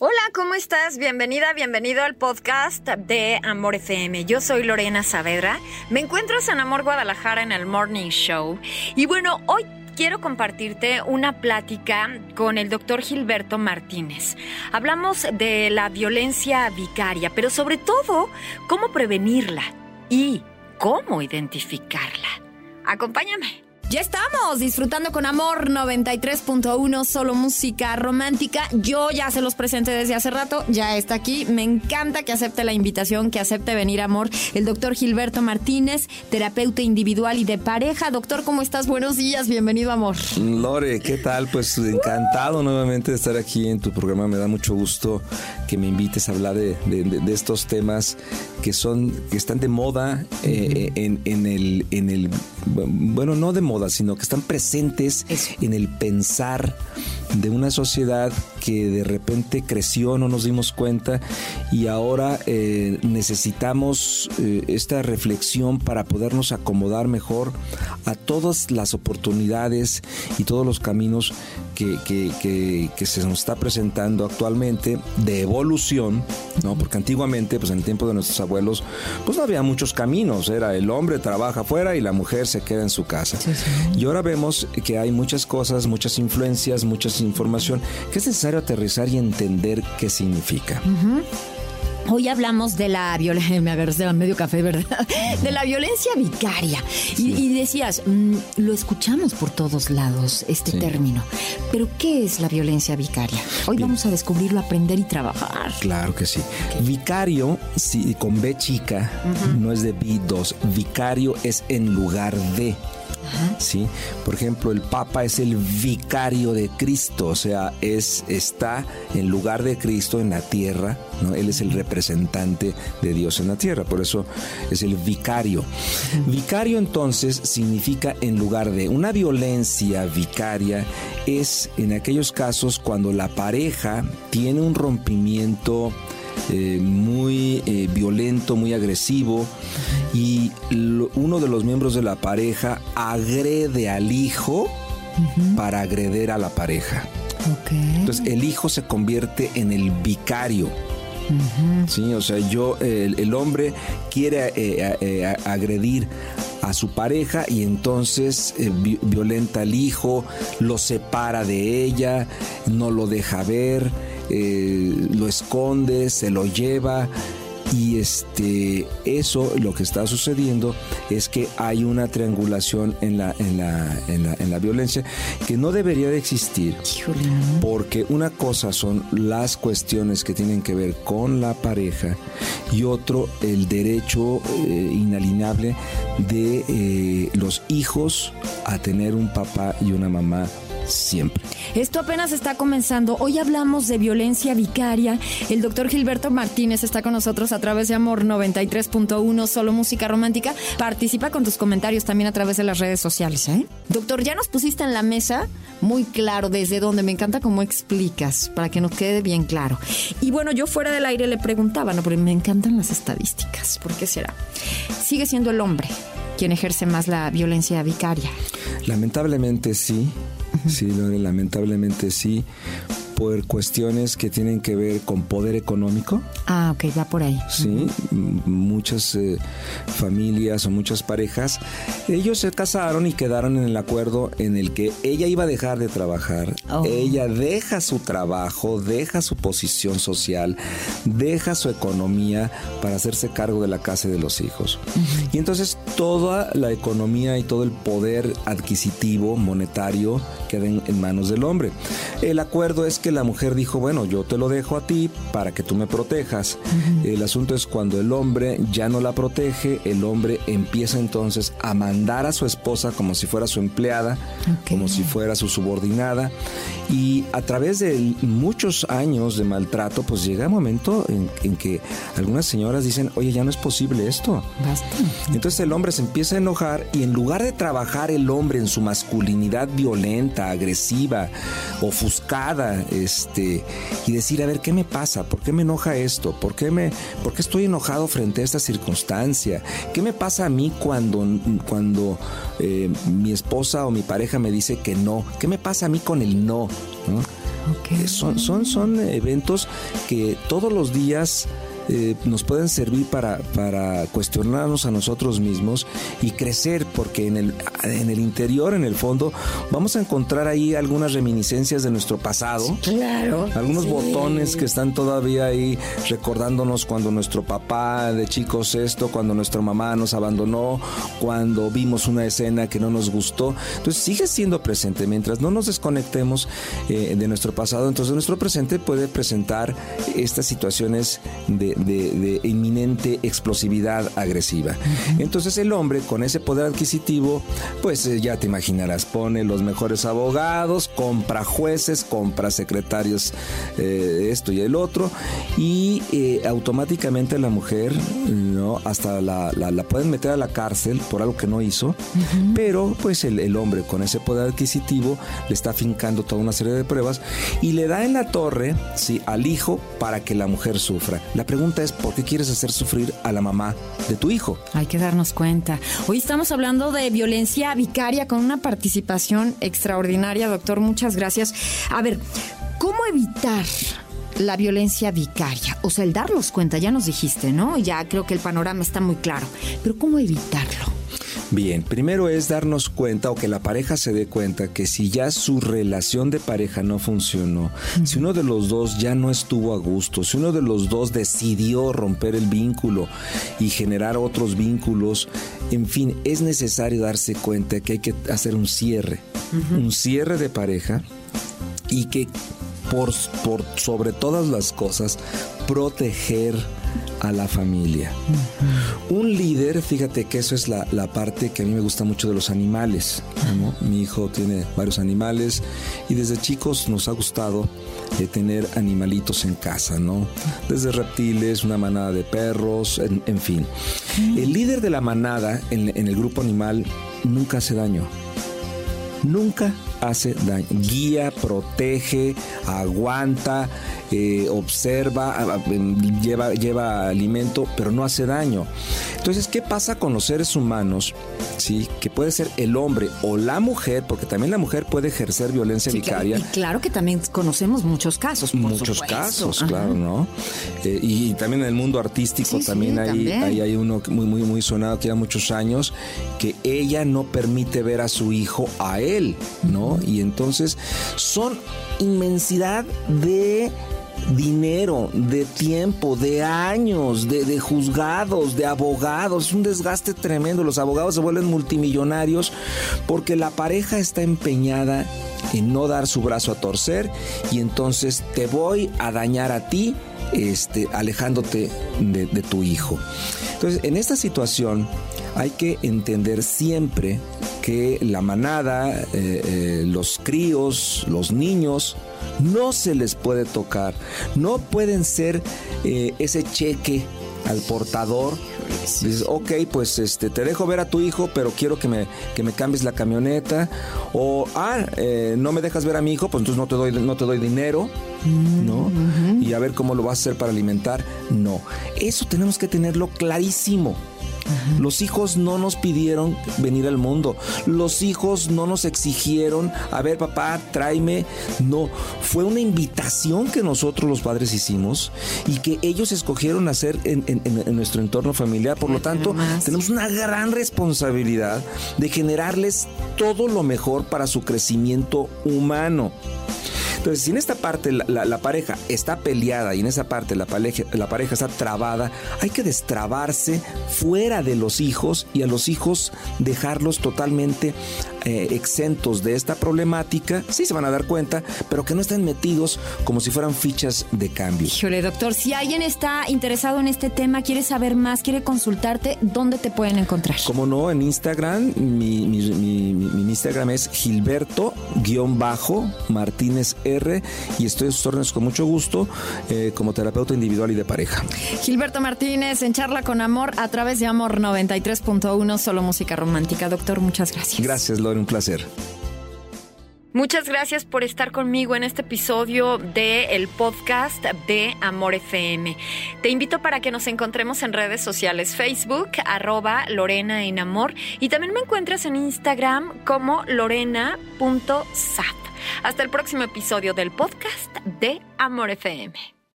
Hola, ¿cómo estás? Bienvenida, bienvenido al podcast de Amor FM. Yo soy Lorena Saavedra. Me encuentro en Amor Guadalajara en el Morning Show. Y bueno, hoy quiero compartirte una plática con el doctor Gilberto Martínez. Hablamos de la violencia vicaria, pero sobre todo, cómo prevenirla y cómo identificarla. Acompáñame. Ya estamos disfrutando con amor 93.1, solo música romántica. Yo ya se los presenté desde hace rato, ya está aquí. Me encanta que acepte la invitación, que acepte venir amor. El doctor Gilberto Martínez, terapeuta individual y de pareja. Doctor, ¿cómo estás? Buenos días, bienvenido amor. Lore, ¿qué tal? Pues encantado nuevamente de estar aquí en tu programa. Me da mucho gusto que me invites a hablar de, estos temas que son, que están de moda eh, en, en, el, en el, bueno, no de moda sino que están presentes en el pensar de una sociedad que de repente creció, no nos dimos cuenta y ahora eh, necesitamos eh, esta reflexión para podernos acomodar mejor a todas las oportunidades y todos los caminos que, que, se nos está presentando actualmente de evolución, ¿no? Porque antiguamente, pues en el tiempo de nuestros abuelos, pues no había muchos caminos, era el hombre trabaja afuera y la mujer se queda en su casa. Y ahora vemos que hay muchas cosas, muchas influencias, muchas información que es necesario aterrizar y entender qué significa. Hoy hablamos de la violencia, me agarraste a medio café, ¿verdad? De la violencia vicaria. Y, decías, mm, lo escuchamos por todos lados, este término. Pero, ¿qué es la violencia vicaria? Hoy vamos a descubrirlo, aprender y trabajar. Claro que sí. Vicario, si, con B chica, no es de B2. Vicario es en lugar de. ¿Sí? Por ejemplo, el Papa es el vicario de Cristo, o sea, es, está en lugar de Cristo en la tierra, ¿no? Él es el representante de Dios en la tierra, por eso es el vicario. Vicario entonces significa en lugar de una violencia vicaria es en aquellos casos cuando la pareja tiene un rompimiento eh, muy eh, violento, muy agresivo y uno de los miembros de la pareja agrede al hijo para agreder a la pareja. Entonces el hijo se convierte en el vicario. Sí, o sea, yo, el, hombre quiere eh, agredir a su pareja y entonces violenta al hijo, lo separa de ella, no lo deja ver, eh, lo esconde, se lo lleva. Y este, eso lo que está sucediendo es que hay una triangulación en la, en la, en la, violencia que no debería de existir. Porque una cosa son las cuestiones que tienen que ver con la pareja y otro el derecho eh, inalienable de eh, los hijos a tener un papá y una mamá siempre. Esto apenas está comenzando. Hoy hablamos de violencia vicaria. El doctor Gilberto Martínez está con nosotros a través de Amor 93.1, solo música romántica. Participa con tus comentarios también a través de las redes sociales. ¿eh? Doctor, ya nos pusiste en la mesa muy claro desde dónde. Me encanta cómo explicas para que nos quede bien claro. Y bueno, yo fuera del aire le preguntaba, ¿no? Porque me encantan las estadísticas. ¿Por qué será? Sigue siendo el hombre quien ejerce más la violencia vicaria. Lamentablemente sí. Sí, lamentablemente sí, por cuestiones que tienen que ver con poder económico. Ah, ok, va por ahí. Sí, muchas eh, familias o muchas parejas, ellos se casaron y quedaron en el acuerdo en el que ella iba a dejar de trabajar, oh. ella deja su trabajo, deja su posición social, deja su economía para hacerse cargo de la casa de los hijos. Y entonces toda la economía y todo el poder adquisitivo, monetario, queda en manos del hombre. El acuerdo es que la mujer dijo, bueno, yo te lo dejo a ti para que tú me protejas. El asunto es cuando el hombre ya no la protege, el hombre empieza entonces a mandar a su esposa como si fuera su empleada, como si fuera su subordinada. Y a través de muchos años de maltrato, pues llega un momento en, que algunas señoras dicen, oye, ya no es posible esto. Entonces el hombre se empieza a enojar y en lugar de trabajar el hombre en su masculinidad violenta, agresiva, ofuscada, este, y decir, a ver, ¿qué me pasa? ¿Por qué me enoja esto? ¿Por qué, me, por qué estoy enojado frente a esta circunstancia? ¿Qué me pasa a mí cuando, cuando eh, mi esposa o mi pareja me dice que no? ¿Qué me pasa a mí con el no? Eh, Son, son, son eventos que todos los días eh, nos pueden servir para, para cuestionarnos a nosotros mismos y crecer, porque en el, en el interior, en el fondo, vamos a encontrar ahí algunas reminiscencias de nuestro pasado. Claro. Algunos botones que están todavía ahí recordándonos cuando nuestro papá de chicos esto, cuando nuestra mamá nos abandonó, cuando vimos una escena que no nos gustó. Entonces sigue siendo presente. Mientras no nos desconectemos eh, de nuestro pasado, entonces nuestro presente puede presentar estas situaciones de, de- de inminente explosividad agresiva. Entonces el hombre con ese poder adquisitivo, pues eh, ya te imaginarás, pone los mejores abogados, compra jueces, compra secretarios, eh, esto y el otro, y eh, automáticamente la mujer, ¿no? Hasta la, la- la pueden meter a la cárcel por algo que no hizo, pero pues el, el hombre con ese poder adquisitivo le está fincando toda una serie de pruebas y le da en la torre, sí, al hijo para que la mujer sufra. La pregunta es, ¿por qué quieres hacer sufrir a la mamá de tu hijo? Hay que darnos cuenta. Hoy estamos hablando de violencia vicaria con una participación extraordinaria, doctor. Muchas gracias. A ver, ¿cómo evitar la violencia vicaria? O sea, el darnos cuenta, ya nos dijiste, ¿no? Ya creo que el panorama está muy claro. Pero ¿cómo evitarlo? Bien, primero es darnos cuenta o que la pareja se dé cuenta que si ya su relación de pareja no funcionó, si uno de los dos ya no estuvo a gusto, si uno de los dos decidió romper el vínculo y generar otros vínculos, en fin, es necesario darse cuenta que hay que hacer un cierre, un cierre de pareja y que por, por sobre todas las cosas proteger a la familia. Un líder, fíjate que eso es la, la parte que a mí me gusta mucho de los animales. ¿no? Mi hijo tiene varios animales y desde chicos nos ha gustado eh, tener animalitos en casa, ¿no? Desde reptiles, una manada de perros, en, en fin. El líder de la manada en, en el grupo animal nunca hace daño nunca hace daño. Guía, protege, aguanta, eh, observa, em, lleva, lleva alimento, pero no hace daño. Entonces, ¿qué pasa con los seres humanos? Sí, que puede ser el hombre o la mujer, porque también la mujer puede ejercer violencia Sí, vicaria. Y claro que también conocemos muchos casos. por Muchos supuesto. casos, Ajá. claro, ¿no? Eh, y también en el mundo artístico Sí, sí, también, hay, también. hay, hay uno muy, muy, muy sonado que lleva muchos años, que ella no permite ver a su hijo a él, ¿no? Y entonces son inmensidad de dinero, de tiempo, de años, de, de juzgados, de abogados. Es un desgaste tremendo. Los abogados se vuelven multimillonarios porque la pareja está empeñada en no dar su brazo a torcer y entonces te voy a dañar a ti este, alejándote de, tu hijo. Entonces, en esta situación hay que entender siempre que la manada, eh, eh, los críos, los niños, no se les puede tocar, no pueden ser eh, ese cheque al portador. Dices, ok, pues este, te dejo ver a tu hijo, pero quiero que me, que me cambies la camioneta. O, ah, eh, no me dejas ver a mi hijo, pues entonces no te doy, no te doy dinero, ¿no? Y a ver cómo lo vas a hacer para alimentar. No, eso tenemos que tenerlo clarísimo. Los hijos no nos pidieron venir al mundo. Los hijos no nos exigieron, a ver papá, tráeme. No, fue una invitación que nosotros los padres hicimos y que ellos escogieron hacer en, en- en- en nuestro entorno familiar. Por lo tanto, tenemos una gran responsabilidad de generarles todo lo mejor para su crecimiento humano. Entonces, si en esta parte la, la- la pareja está peleada y en esa parte la pareja, la pareja está trabada, hay que destrabarse fuera de los hijos y a los hijos dejarlos totalmente eh, exentos de esta problemática. Sí se van a dar cuenta, pero que no estén metidos como si fueran fichas de cambio. Híjole, doctor, si alguien está interesado en este tema, quiere saber más, quiere consultarte, ¿dónde te pueden encontrar? Como no, en Instagram, mi, mi- mi- mi- Instagram es Gilberto-Martínez R y estoy a sus órdenes con mucho gusto eh, como terapeuta individual y de pareja. Gilberto Martínez en Charla con Amor a través de Amor 93.1, solo música romántica. Doctor, muchas gracias. Gracias, Lore, un placer. Muchas gracias por estar conmigo en este episodio de el podcast de Amor FM. Te invito para que nos encontremos en redes sociales, Facebook, arroba Lorena en Amor, y también me encuentras en Instagram como lorena.sap. Hasta el próximo episodio del podcast de Amor FM.